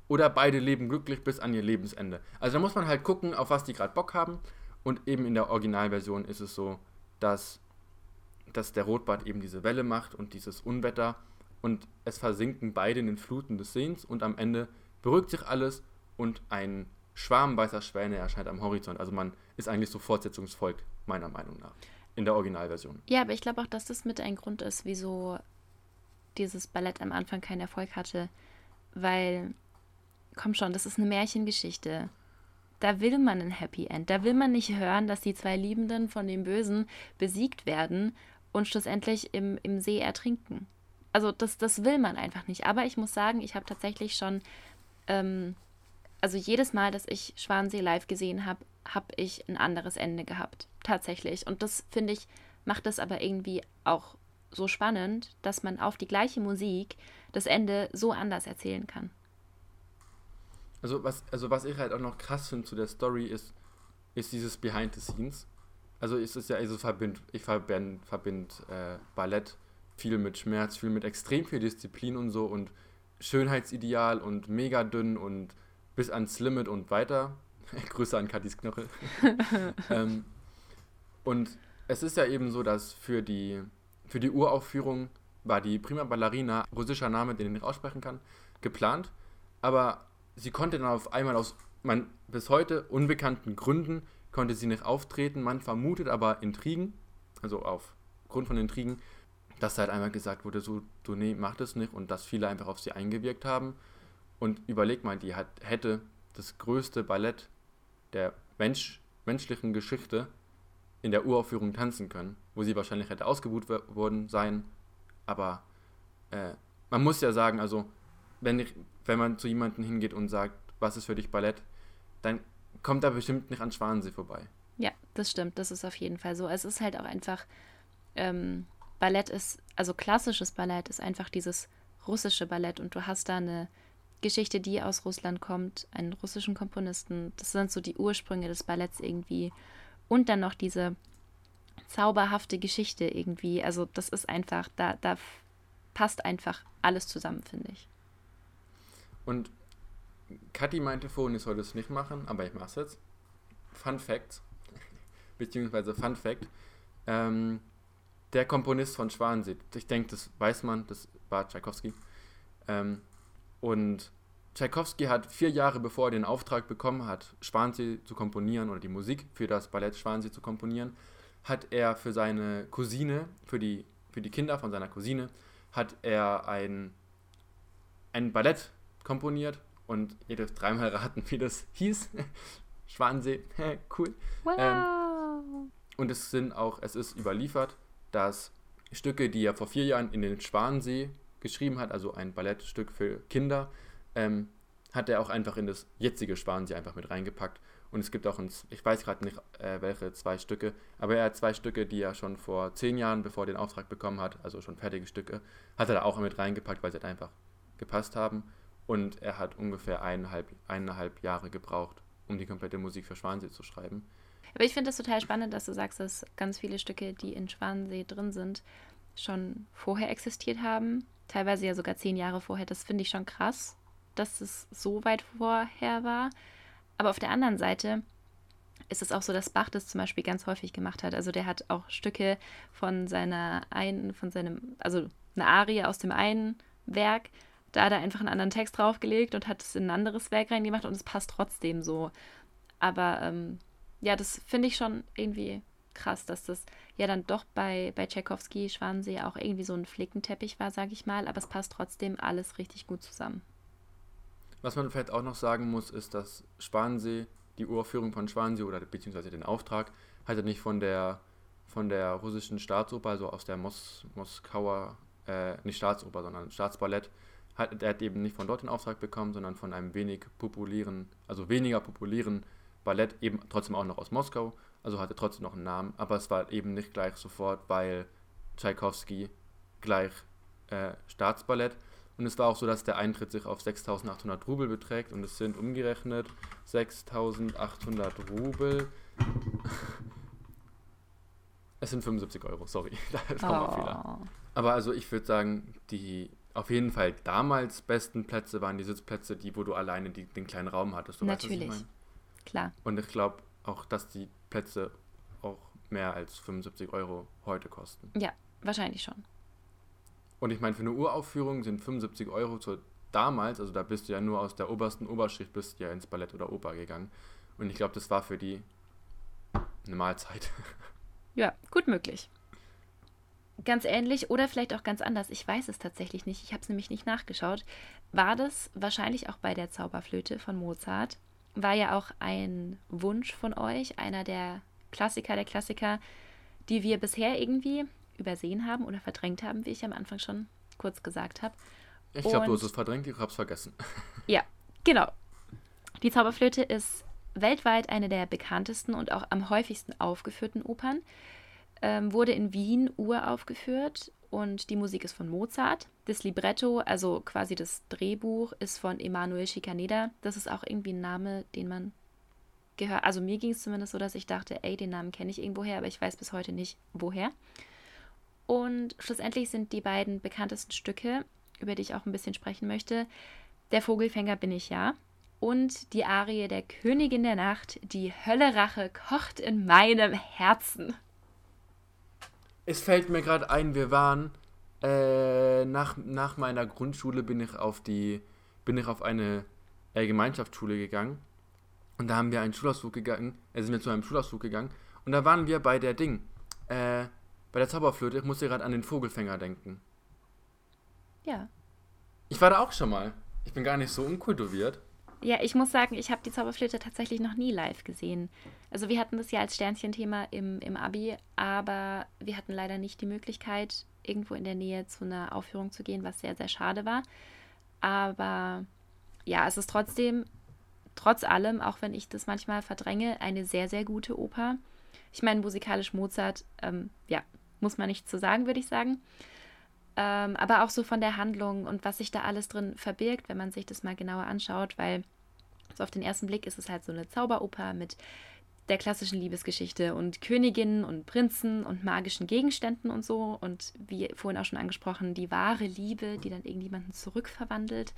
oder beide leben glücklich bis an ihr Lebensende. Also da muss man halt gucken, auf was die gerade Bock haben. Und eben in der Originalversion ist es so, dass, dass der Rotbart eben diese Welle macht und dieses Unwetter und es versinken beide in den Fluten des Seens und am Ende beruhigt sich alles und ein Schwarm weißer Schwäne erscheint am Horizont. Also man ist eigentlich so Fortsetzungsvolk, meiner Meinung nach, in der Originalversion. Ja, aber ich glaube auch, dass das mit ein Grund ist, wieso dieses Ballett am Anfang keinen Erfolg hatte. Weil, komm schon, das ist eine Märchengeschichte. Da will man ein Happy End. Da will man nicht hören, dass die zwei Liebenden von dem Bösen besiegt werden und schlussendlich im, im See ertrinken. Also das, das will man einfach nicht. Aber ich muss sagen, ich habe tatsächlich schon, ähm, also jedes Mal, dass ich Schwansee live gesehen habe, habe ich ein anderes Ende gehabt. Tatsächlich. Und das finde ich, macht es aber irgendwie auch so spannend, dass man auf die gleiche Musik das Ende so anders erzählen kann. Also was, also was ich halt auch noch krass finde zu der Story ist, ist dieses Behind the Scenes. Also es ist ja, also verbind, ich verbind, verbind äh, Ballett viel mit Schmerz, viel mit extrem viel Disziplin und so und Schönheitsideal und mega dünn und bis ans Limit und weiter. Grüße an Katis Knochel. ähm, und es ist ja eben so, dass für die, für die Uraufführung war die Prima Ballerina, russischer Name, den ich nicht aussprechen kann, geplant. Aber sie konnte dann auf einmal aus man, bis heute unbekannten Gründen konnte sie nicht auftreten. Man vermutet aber Intrigen, also aufgrund von Intrigen, dass halt einmal gesagt wurde, so, du nee, mach das nicht und dass viele einfach auf sie eingewirkt haben. Und überleg mal, die hat, hätte das größte Ballett der Mensch, menschlichen Geschichte in der Uraufführung tanzen können, wo sie wahrscheinlich hätte ausgebucht worden sein. Aber äh, man muss ja sagen, also wenn, ich, wenn man zu jemandem hingeht und sagt, was ist für dich Ballett, dann kommt er bestimmt nicht an Schwanensee vorbei. Ja, das stimmt. Das ist auf jeden Fall so. Es ist halt auch einfach, ähm, Ballett ist, also klassisches Ballett ist einfach dieses russische Ballett und du hast da eine Geschichte, die aus Russland kommt, einen russischen Komponisten. Das sind so die Ursprünge des Balletts irgendwie. Und dann noch diese zauberhafte Geschichte irgendwie. Also das ist einfach, da, da passt einfach alles zusammen, finde ich. Und Kathi meinte vorhin, ich soll das nicht machen, aber ich mache es jetzt. Fun Fact, beziehungsweise Fun Fact, ähm, der Komponist von Schwanensee, ich denke, das weiß man, das war Tchaikovsky. Ähm, und Tchaikovsky hat vier Jahre bevor er den Auftrag bekommen hat, Schwansee zu komponieren oder die Musik für das Ballett Schwansee zu komponieren, hat er für seine Cousine, für die, für die Kinder von seiner Cousine, hat er ein, ein Ballett komponiert und ihr dürft dreimal raten, wie das hieß. Schwansee, cool. Wow. Ähm, und es sind auch, es ist überliefert, dass Stücke, die er vor vier Jahren in den Schwansee geschrieben hat, also ein Ballettstück für Kinder, ähm, hat er auch einfach in das jetzige Schwansee einfach mit reingepackt. Und es gibt auch, ein, ich weiß gerade nicht, äh, welche zwei Stücke, aber er hat zwei Stücke, die er schon vor zehn Jahren, bevor er den Auftrag bekommen hat, also schon fertige Stücke, hat er da auch mit reingepackt, weil sie halt einfach gepasst haben. Und er hat ungefähr eineinhalb, eineinhalb Jahre gebraucht, um die komplette Musik für Schwansee zu schreiben. Aber ich finde es total spannend, dass du sagst, dass ganz viele Stücke, die in Schwanensee drin sind, schon vorher existiert haben. Teilweise ja sogar zehn Jahre vorher. Das finde ich schon krass, dass es so weit vorher war. Aber auf der anderen Seite ist es auch so, dass Bach das zum Beispiel ganz häufig gemacht hat. Also der hat auch Stücke von seiner einen, von seinem, also eine Arie aus dem einen Werk, da hat er einfach einen anderen Text draufgelegt und hat es in ein anderes Werk reingemacht und es passt trotzdem so. Aber ähm, ja, das finde ich schon irgendwie krass, dass das ja dann doch bei, bei Tchaikovsky Schwanensee auch irgendwie so ein Flickenteppich war, sage ich mal, aber es passt trotzdem alles richtig gut zusammen. Was man vielleicht auch noch sagen muss, ist, dass Schwanensee, die Uraufführung von Schwanensee oder beziehungsweise den Auftrag, hatte nicht von der von der russischen Staatsoper, also aus der Mos Moskauer, äh, nicht Staatsoper, sondern Staatsballett, hat, er hat eben nicht von dort den Auftrag bekommen, sondern von einem wenig populären, also weniger populären Ballett, eben trotzdem auch noch aus Moskau, also hatte trotzdem noch einen Namen, aber es war eben nicht gleich sofort, weil Tchaikovsky gleich äh, Staatsballett. Und es war auch so, dass der Eintritt sich auf 6.800 Rubel beträgt und es sind umgerechnet 6.800 Rubel. es sind 75 Euro, sorry, da ist nochmal oh. Fehler. Aber also ich würde sagen, die auf jeden Fall damals besten Plätze waren die Sitzplätze, die, wo du alleine die, den kleinen Raum hattest. Du Natürlich, weißt, klar. Und ich glaube auch, dass die Plätze auch mehr als 75 Euro heute kosten. Ja, wahrscheinlich schon. Und ich meine, für eine Uraufführung sind 75 Euro zu damals, also da bist du ja nur aus der obersten Oberschicht, bist ja ins Ballett oder Oper gegangen. Und ich glaube, das war für die eine Mahlzeit. Ja, gut möglich. Ganz ähnlich oder vielleicht auch ganz anders, ich weiß es tatsächlich nicht, ich habe es nämlich nicht nachgeschaut, war das wahrscheinlich auch bei der Zauberflöte von Mozart. War ja auch ein Wunsch von euch, einer der Klassiker der Klassiker, die wir bisher irgendwie übersehen haben oder verdrängt haben, wie ich am Anfang schon kurz gesagt habe. Ich glaube, du hast es verdrängt, ich habe es vergessen. Ja, genau. Die Zauberflöte ist weltweit eine der bekanntesten und auch am häufigsten aufgeführten Opern. Ähm, wurde in Wien uraufgeführt und die Musik ist von Mozart. Das Libretto, also quasi das Drehbuch, ist von Emanuel Schikaneda. Das ist auch irgendwie ein Name, den man gehört. Also mir ging es zumindest so, dass ich dachte, ey, den Namen kenne ich irgendwoher, aber ich weiß bis heute nicht, woher. Und schlussendlich sind die beiden bekanntesten Stücke, über die ich auch ein bisschen sprechen möchte, Der Vogelfänger bin ich ja und die Arie der Königin der Nacht, die Höllerache kocht in meinem Herzen. Es fällt mir gerade ein, wir waren äh, nach, nach meiner Grundschule bin ich auf die bin ich auf eine äh, Gemeinschaftsschule gegangen und da haben wir einen Schulausflug gegangen, äh, sind wir zu einem Schulausflug gegangen und da waren wir bei der Ding, äh, bei der Zauberflöte, ich musste gerade an den Vogelfänger denken. Ja. Ich war da auch schon mal. Ich bin gar nicht so unkultiviert. Ja, ich muss sagen, ich habe die Zauberflöte tatsächlich noch nie live gesehen. Also wir hatten das ja als Sternchenthema im, im Abi, aber wir hatten leider nicht die Möglichkeit, irgendwo in der Nähe zu einer Aufführung zu gehen, was sehr, sehr schade war. Aber ja, es ist trotzdem, trotz allem, auch wenn ich das manchmal verdränge, eine sehr, sehr gute Oper. Ich meine, musikalisch Mozart, ähm, ja, muss man nichts zu sagen, würde ich sagen. Ähm, aber auch so von der Handlung und was sich da alles drin verbirgt, wenn man sich das mal genauer anschaut, weil so auf den ersten Blick ist es halt so eine Zauberoper mit der klassischen Liebesgeschichte und Königinnen und Prinzen und magischen Gegenständen und so. Und wie vorhin auch schon angesprochen, die wahre Liebe, die dann irgendjemanden zurückverwandelt.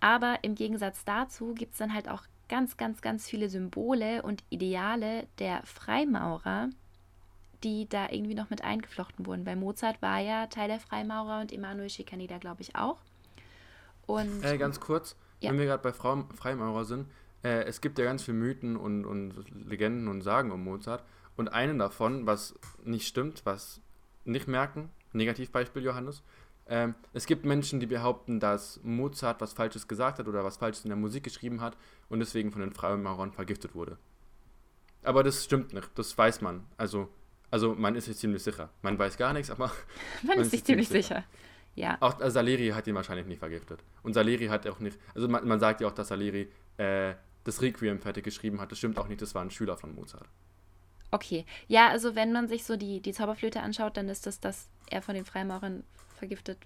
Aber im Gegensatz dazu gibt es dann halt auch ganz, ganz, ganz viele Symbole und Ideale der Freimaurer, die da irgendwie noch mit eingeflochten wurden. Weil Mozart war ja Teil der Freimaurer und Emanuel Schikaneder, glaube ich, auch. Und, äh, ganz kurz, ja. wenn wir gerade bei Frau, Freimaurer sind, äh, es gibt ja ganz viele Mythen und, und Legenden und Sagen um Mozart. Und einen davon, was nicht stimmt, was nicht merken, Negativbeispiel Johannes, ähm, es gibt Menschen, die behaupten, dass Mozart was Falsches gesagt hat oder was Falsches in der Musik geschrieben hat und deswegen von den Freimaurern vergiftet wurde. Aber das stimmt nicht, das weiß man. Also also man ist sich ziemlich sicher. Man weiß gar nichts, aber man, man ist sich ziemlich sicher. sicher. Ja. Auch äh, Saleri hat ihn wahrscheinlich nicht vergiftet. Und Saleri hat auch nicht, also man, man sagt ja auch, dass Saleri äh, das Requiem fertig geschrieben hat. Das stimmt auch nicht, das war ein Schüler von Mozart. Okay. Ja, also wenn man sich so die, die Zauberflöte anschaut, dann ist das, dass er von den Freimaurern vergiftet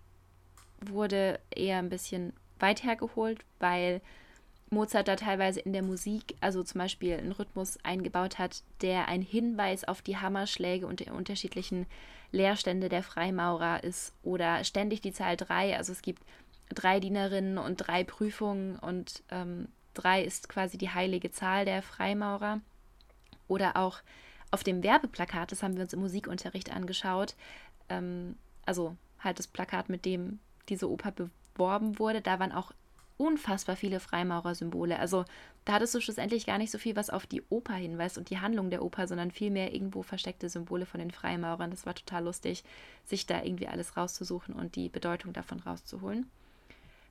wurde, eher ein bisschen weit hergeholt, weil Mozart da teilweise in der Musik, also zum Beispiel einen Rhythmus eingebaut hat, der ein Hinweis auf die Hammerschläge und die unterschiedlichen Leerstände der Freimaurer ist. Oder ständig die Zahl 3, also es gibt drei Dienerinnen und drei Prüfungen und ähm, drei ist quasi die heilige Zahl der Freimaurer. Oder auch auf dem Werbeplakat, das haben wir uns im Musikunterricht angeschaut, ähm, also halt das Plakat, mit dem diese Oper beworben wurde, da waren auch unfassbar viele Freimaurersymbole. Also da hattest du schlussendlich gar nicht so viel, was auf die Oper hinweist und die Handlung der Oper, sondern vielmehr irgendwo versteckte Symbole von den Freimaurern. Das war total lustig, sich da irgendwie alles rauszusuchen und die Bedeutung davon rauszuholen.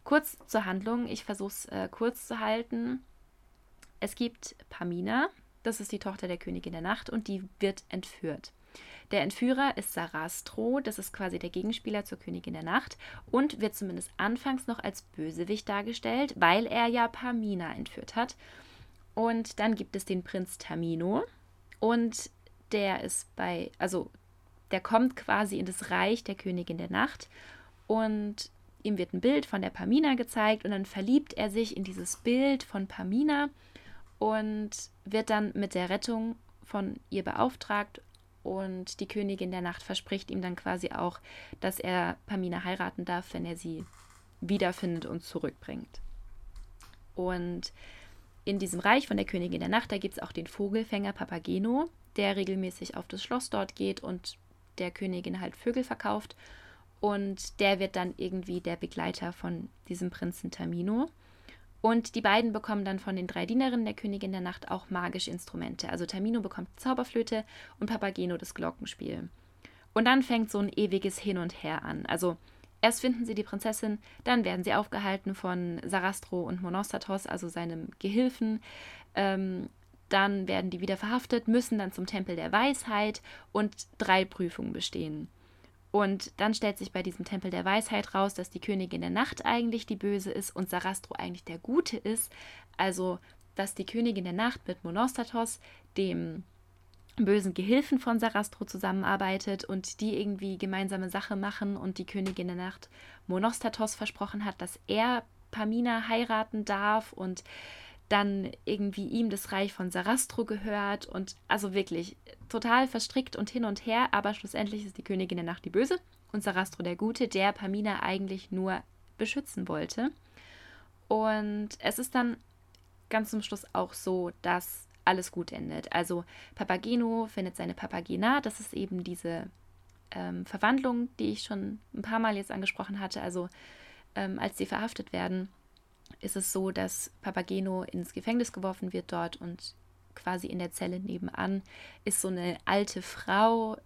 Kurz zur Handlung, ich versuche es äh, kurz zu halten. Es gibt Pamina, das ist die Tochter der Königin der Nacht und die wird entführt. Der Entführer ist Sarastro, das ist quasi der Gegenspieler zur Königin der Nacht und wird zumindest anfangs noch als Bösewicht dargestellt, weil er ja Pamina entführt hat. Und dann gibt es den Prinz Tamino und der ist bei, also der kommt quasi in das Reich der Königin der Nacht und ihm wird ein Bild von der Pamina gezeigt und dann verliebt er sich in dieses Bild von Pamina und wird dann mit der Rettung von ihr beauftragt und die Königin der Nacht verspricht ihm dann quasi auch, dass er Pamina heiraten darf, wenn er sie wiederfindet und zurückbringt. Und in diesem Reich von der Königin der Nacht, da gibt es auch den Vogelfänger Papageno, der regelmäßig auf das Schloss dort geht und der Königin halt Vögel verkauft. Und der wird dann irgendwie der Begleiter von diesem Prinzen Tamino. Und die beiden bekommen dann von den drei Dienerinnen der Königin der Nacht auch magische Instrumente. Also Tamino bekommt die Zauberflöte und Papageno das Glockenspiel. Und dann fängt so ein ewiges Hin und Her an. Also erst finden sie die Prinzessin, dann werden sie aufgehalten von Sarastro und Monostatos, also seinem Gehilfen. Ähm, dann werden die wieder verhaftet, müssen dann zum Tempel der Weisheit und drei Prüfungen bestehen. Und dann stellt sich bei diesem Tempel der Weisheit raus, dass die Königin der Nacht eigentlich die Böse ist und Sarastro eigentlich der Gute ist. Also, dass die Königin der Nacht mit Monostatos, dem bösen Gehilfen von Sarastro, zusammenarbeitet und die irgendwie gemeinsame Sache machen und die Königin der Nacht Monostatos versprochen hat, dass er Pamina heiraten darf und dann irgendwie ihm das Reich von Sarastro gehört und also wirklich total verstrickt und hin und her, aber schlussendlich ist die Königin der Nacht die Böse und Sarastro der Gute, der Pamina eigentlich nur beschützen wollte. Und es ist dann ganz zum Schluss auch so, dass alles gut endet. Also Papageno findet seine Papagena, das ist eben diese ähm, Verwandlung, die ich schon ein paar Mal jetzt angesprochen hatte, also ähm, als sie verhaftet werden ist es so, dass Papageno ins Gefängnis geworfen wird dort und quasi in der Zelle nebenan ist so eine alte Frau,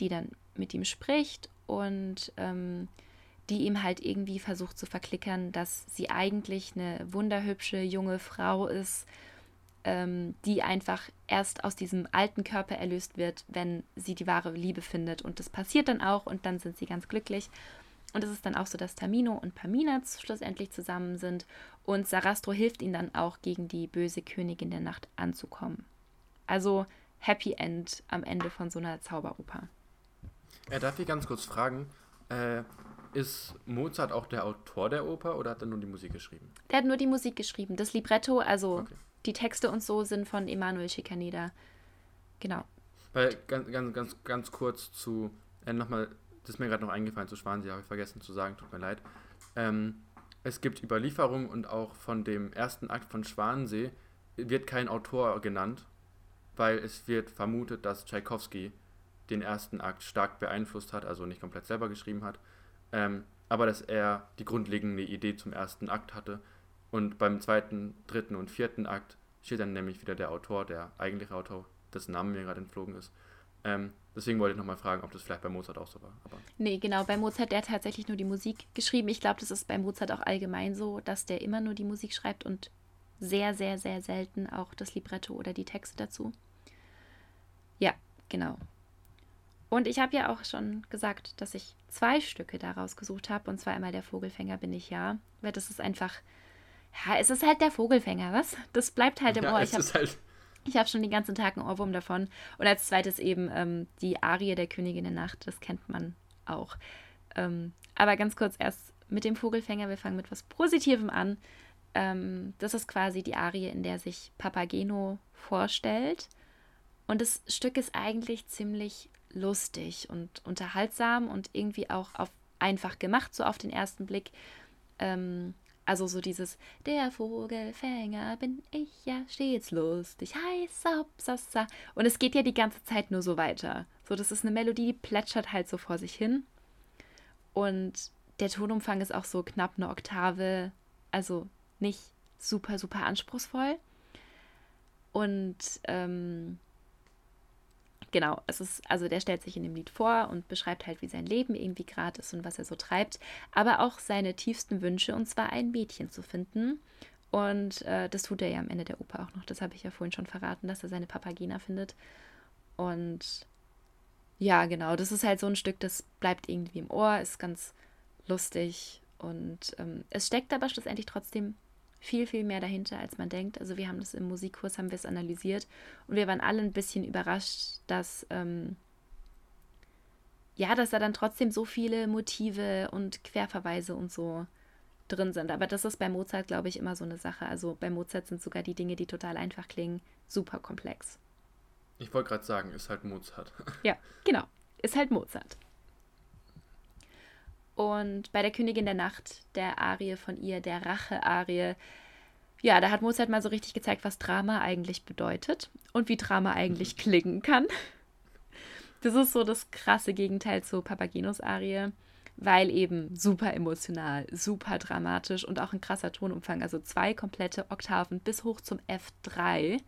die dann mit ihm spricht und ähm, die ihm halt irgendwie versucht zu verklickern, dass sie eigentlich eine wunderhübsche junge Frau ist, ähm, die einfach erst aus diesem alten Körper erlöst wird, wenn sie die wahre Liebe findet. Und das passiert dann auch und dann sind sie ganz glücklich. Und es ist dann auch so, dass Tamino und Pamina schlussendlich zusammen sind und Sarastro hilft ihnen dann auch gegen die böse Königin der Nacht anzukommen. Also Happy End am Ende von so einer Zauberoper. Er darf ich ganz kurz fragen, äh, ist Mozart auch der Autor der Oper oder hat er nur die Musik geschrieben? Der hat nur die Musik geschrieben. Das Libretto, also okay. die Texte und so sind von Emanuel Schikaneder. Genau. Weil ganz, ganz, ganz, ganz kurz zu äh, nochmal das ist mir gerade noch eingefallen zu Schwansee, habe ich vergessen zu sagen, tut mir leid. Ähm, es gibt Überlieferungen und auch von dem ersten Akt von Schwansee wird kein Autor genannt, weil es wird vermutet, dass Tchaikovsky den ersten Akt stark beeinflusst hat, also nicht komplett selber geschrieben hat, ähm, aber dass er die grundlegende Idee zum ersten Akt hatte. Und beim zweiten, dritten und vierten Akt steht dann nämlich wieder der Autor, der eigentliche Autor, dessen Name mir gerade entflogen ist. Ähm, Deswegen wollte ich nochmal fragen, ob das vielleicht bei Mozart auch so war. Aber nee, genau, bei Mozart, der hat tatsächlich nur die Musik geschrieben. Ich glaube, das ist bei Mozart auch allgemein so, dass der immer nur die Musik schreibt und sehr, sehr, sehr selten auch das Libretto oder die Texte dazu. Ja, genau. Und ich habe ja auch schon gesagt, dass ich zwei Stücke daraus gesucht habe. Und zwar einmal der Vogelfänger bin ich ja. Weil das ist einfach. Ja, es ist halt der Vogelfänger, was? Das bleibt halt im ja, Ohr. Es ich ist halt ich habe schon den ganzen Tag einen Ohrwurm davon. Und als zweites eben ähm, die Arie der Königin der Nacht. Das kennt man auch. Ähm, aber ganz kurz erst mit dem Vogelfänger. Wir fangen mit was Positivem an. Ähm, das ist quasi die Arie, in der sich Papageno vorstellt. Und das Stück ist eigentlich ziemlich lustig und unterhaltsam und irgendwie auch auf einfach gemacht, so auf den ersten Blick. Ähm, also so dieses, der Vogelfänger bin ich ja stets lustig, heiß sassa. Und es geht ja die ganze Zeit nur so weiter. So, das ist eine Melodie, die plätschert halt so vor sich hin. Und der Tonumfang ist auch so knapp eine Oktave, also nicht super, super anspruchsvoll. Und ähm, genau, es ist, also der stellt sich in dem Lied vor und beschreibt halt, wie sein Leben irgendwie gerade ist und was er so treibt, aber auch seine tiefsten Wünsche, und zwar ein Mädchen zu finden. Und äh, das tut er ja am Ende der Oper auch noch. Das habe ich ja vorhin schon verraten, dass er seine Papagena findet. Und ja, genau, das ist halt so ein Stück, das bleibt irgendwie im Ohr, ist ganz lustig. Und ähm, es steckt aber schlussendlich trotzdem viel, viel mehr dahinter, als man denkt. Also wir haben das im Musikkurs, haben wir es analysiert und wir waren alle ein bisschen überrascht, dass, ähm, ja, dass da dann trotzdem so viele Motive und Querverweise und so drin sind. Aber das ist bei Mozart, glaube ich, immer so eine Sache. Also bei Mozart sind sogar die Dinge, die total einfach klingen, super komplex. Ich wollte gerade sagen, ist halt Mozart. Ja, genau. Ist halt Mozart. Und bei der Königin der Nacht, der Arie von ihr, der Rache-Arie, ja, da hat Mozart mal so richtig gezeigt, was Drama eigentlich bedeutet und wie Drama eigentlich klingen kann. Das ist so das krasse Gegenteil zu Papagenos Arie, weil eben super emotional, super dramatisch und auch ein krasser Tonumfang, also zwei komplette Oktaven bis hoch zum F3.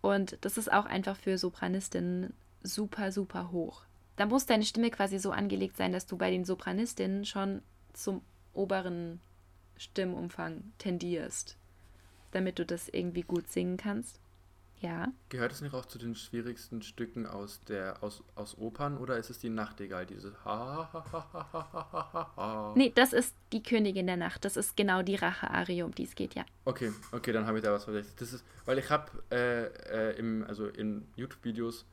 Und das ist auch einfach für Sopranistinnen super, super hoch da muss deine Stimme quasi so angelegt sein, dass du bei den Sopranistinnen schon zum oberen Stimmumfang tendierst, damit du das irgendwie gut singen kannst. Ja. Gehört es nicht auch zu den schwierigsten Stücken aus der aus, aus Opern oder ist es die Nachtigall, diese ha Nee, das ist die Königin der Nacht. Das ist genau die Rache-Arie, um die es geht, ja. Okay, okay, dann habe ich da was verdächtig. Das ist, weil ich habe äh, äh, im, also in YouTube-Videos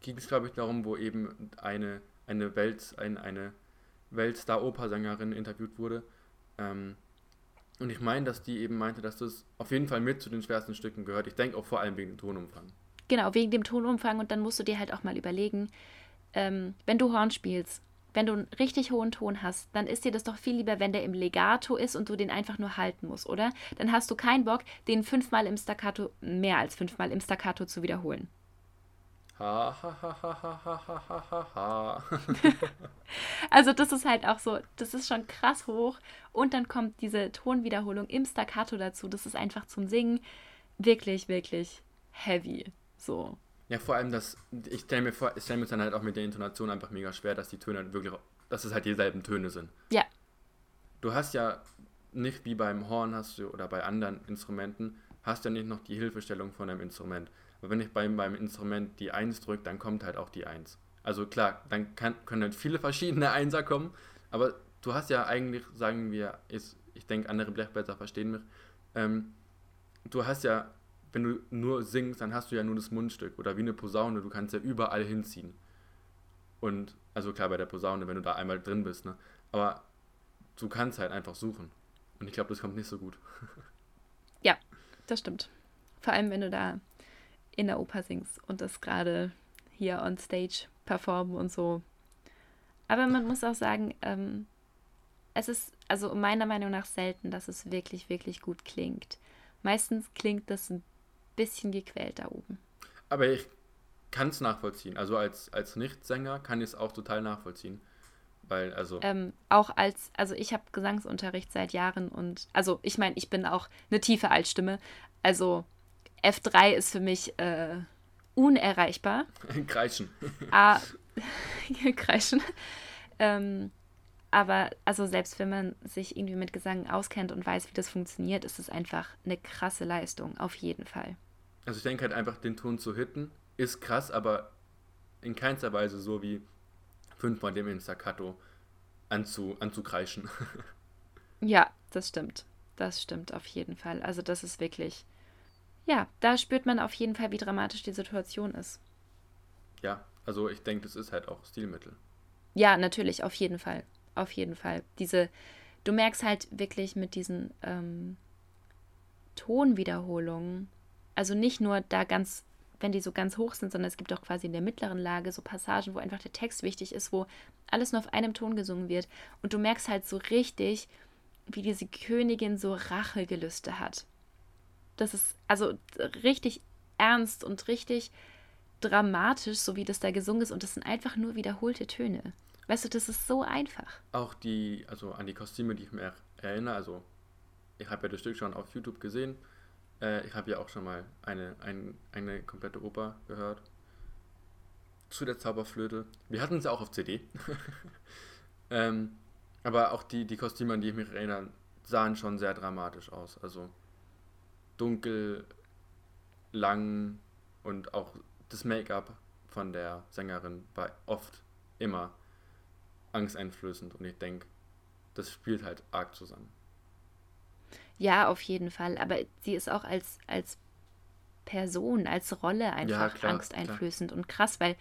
ging es, glaube ich, darum, wo eben eine, eine, Welt, ein, eine Weltstar-Opersängerin interviewt wurde. Ähm, und ich meine, dass die eben meinte, dass das auf jeden Fall mit zu den schwersten Stücken gehört. Ich denke auch vor allem wegen dem Tonumfang. Genau, wegen dem Tonumfang. Und dann musst du dir halt auch mal überlegen, ähm, wenn du Horn spielst, wenn du einen richtig hohen Ton hast, dann ist dir das doch viel lieber, wenn der im Legato ist und du den einfach nur halten musst, oder? Dann hast du keinen Bock, den fünfmal im Staccato, mehr als fünfmal im Staccato zu wiederholen. Ha, ha, ha, ha, ha, ha, ha, ha. also das ist halt auch so, das ist schon krass hoch. Und dann kommt diese Tonwiederholung im Staccato dazu. Das ist einfach zum Singen wirklich, wirklich heavy. So. Ja, vor allem, dass ich stelle mir vor, ich stelle mir dann halt auch mit der Intonation einfach mega schwer, dass die Töne wirklich, dass es halt dieselben Töne sind. Ja. Du hast ja nicht wie beim Horn hast du oder bei anderen Instrumenten, hast du ja nicht noch die Hilfestellung von einem Instrument. Aber wenn ich beim, beim Instrument die 1 drücke, dann kommt halt auch die 1. Also klar, dann kann, können halt viele verschiedene Einser kommen, aber du hast ja eigentlich, sagen wir, ist, ich denke, andere Blechblätter verstehen mich, ähm, du hast ja, wenn du nur singst, dann hast du ja nur das Mundstück oder wie eine Posaune, du kannst ja überall hinziehen. Und, also klar, bei der Posaune, wenn du da einmal drin bist, ne? Aber du kannst halt einfach suchen. Und ich glaube, das kommt nicht so gut. Ja, das stimmt. Vor allem, wenn du da in der Oper singst und das gerade hier on stage performen und so. Aber man muss auch sagen, ähm, es ist also meiner Meinung nach selten, dass es wirklich, wirklich gut klingt. Meistens klingt das ein bisschen gequält da oben. Aber ich kann es nachvollziehen. Also als, als Nichtsänger kann ich es auch total nachvollziehen. Weil, also. Ähm, auch als, also ich habe Gesangsunterricht seit Jahren und, also ich meine, ich bin auch eine tiefe Altstimme. Also F3 ist für mich äh, unerreichbar. Kreischen. Ah, kreischen. Ähm, aber also selbst wenn man sich irgendwie mit Gesang auskennt und weiß, wie das funktioniert, ist es einfach eine krasse Leistung, auf jeden Fall. Also ich denke halt einfach, den Ton zu hitten, ist krass, aber in keinster Weise so wie fünfmal dem in Staccato anzu, anzukreischen. ja, das stimmt. Das stimmt auf jeden Fall. Also das ist wirklich ja, da spürt man auf jeden Fall, wie dramatisch die Situation ist. Ja, also ich denke, das ist halt auch Stilmittel. Ja, natürlich, auf jeden Fall. Auf jeden Fall. Diese, du merkst halt wirklich mit diesen, ähm, Tonwiederholungen, also nicht nur da ganz, wenn die so ganz hoch sind, sondern es gibt auch quasi in der mittleren Lage so Passagen, wo einfach der Text wichtig ist, wo alles nur auf einem Ton gesungen wird. Und du merkst halt so richtig, wie diese Königin so Rachegelüste hat. Das ist also richtig ernst und richtig dramatisch, so wie das da gesungen ist. Und das sind einfach nur wiederholte Töne. Weißt du, das ist so einfach. Auch die, also an die Kostüme, die ich mir erinnere, also ich habe ja das Stück schon auf YouTube gesehen. Äh, ich habe ja auch schon mal eine, ein, eine komplette Oper gehört. Zu der Zauberflöte. Wir hatten sie auch auf CD. ähm, aber auch die, die Kostüme, an die ich mich erinnere, sahen schon sehr dramatisch aus. Also dunkel, lang und auch das Make-up von der Sängerin war oft immer angsteinflößend und ich denke, das spielt halt arg zusammen. Ja, auf jeden Fall. Aber sie ist auch als, als Person, als Rolle einfach ja, klar, angsteinflößend klar. und krass, weil,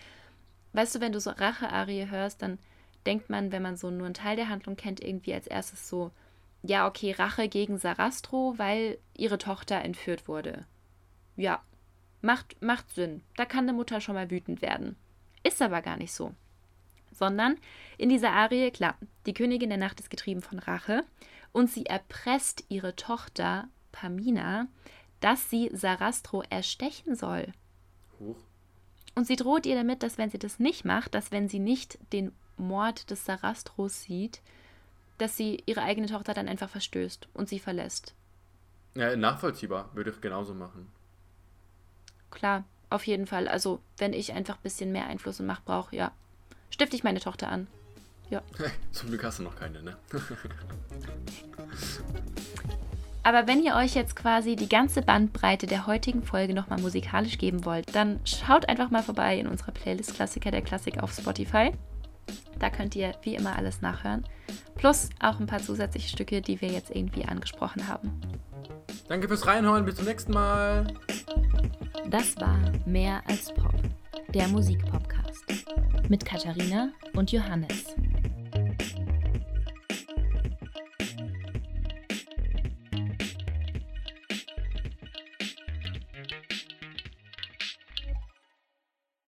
weißt du, wenn du so Rache-Arie hörst, dann denkt man, wenn man so nur einen Teil der Handlung kennt, irgendwie als erstes so, ja, okay, Rache gegen Sarastro, weil ihre Tochter entführt wurde. Ja, macht, macht Sinn. Da kann eine Mutter schon mal wütend werden. Ist aber gar nicht so. Sondern in dieser Arie, klar, die Königin der Nacht ist getrieben von Rache und sie erpresst ihre Tochter Pamina, dass sie Sarastro erstechen soll. Huch. Und sie droht ihr damit, dass wenn sie das nicht macht, dass wenn sie nicht den Mord des Sarastros sieht, dass sie ihre eigene Tochter dann einfach verstößt und sie verlässt. Ja, nachvollziehbar, würde ich genauso machen. Klar, auf jeden Fall. Also, wenn ich einfach ein bisschen mehr Einfluss und Macht brauche, ja, stifte ich meine Tochter an. Ja. Zum Glück hast du noch keine, ne? Aber wenn ihr euch jetzt quasi die ganze Bandbreite der heutigen Folge nochmal musikalisch geben wollt, dann schaut einfach mal vorbei in unserer Playlist Klassiker der Klassik auf Spotify. Da könnt ihr wie immer alles nachhören. Plus auch ein paar zusätzliche Stücke, die wir jetzt irgendwie angesprochen haben. Danke fürs Reinhören, bis zum nächsten Mal. Das war Mehr als Pop, der Musikpodcast mit Katharina und Johannes.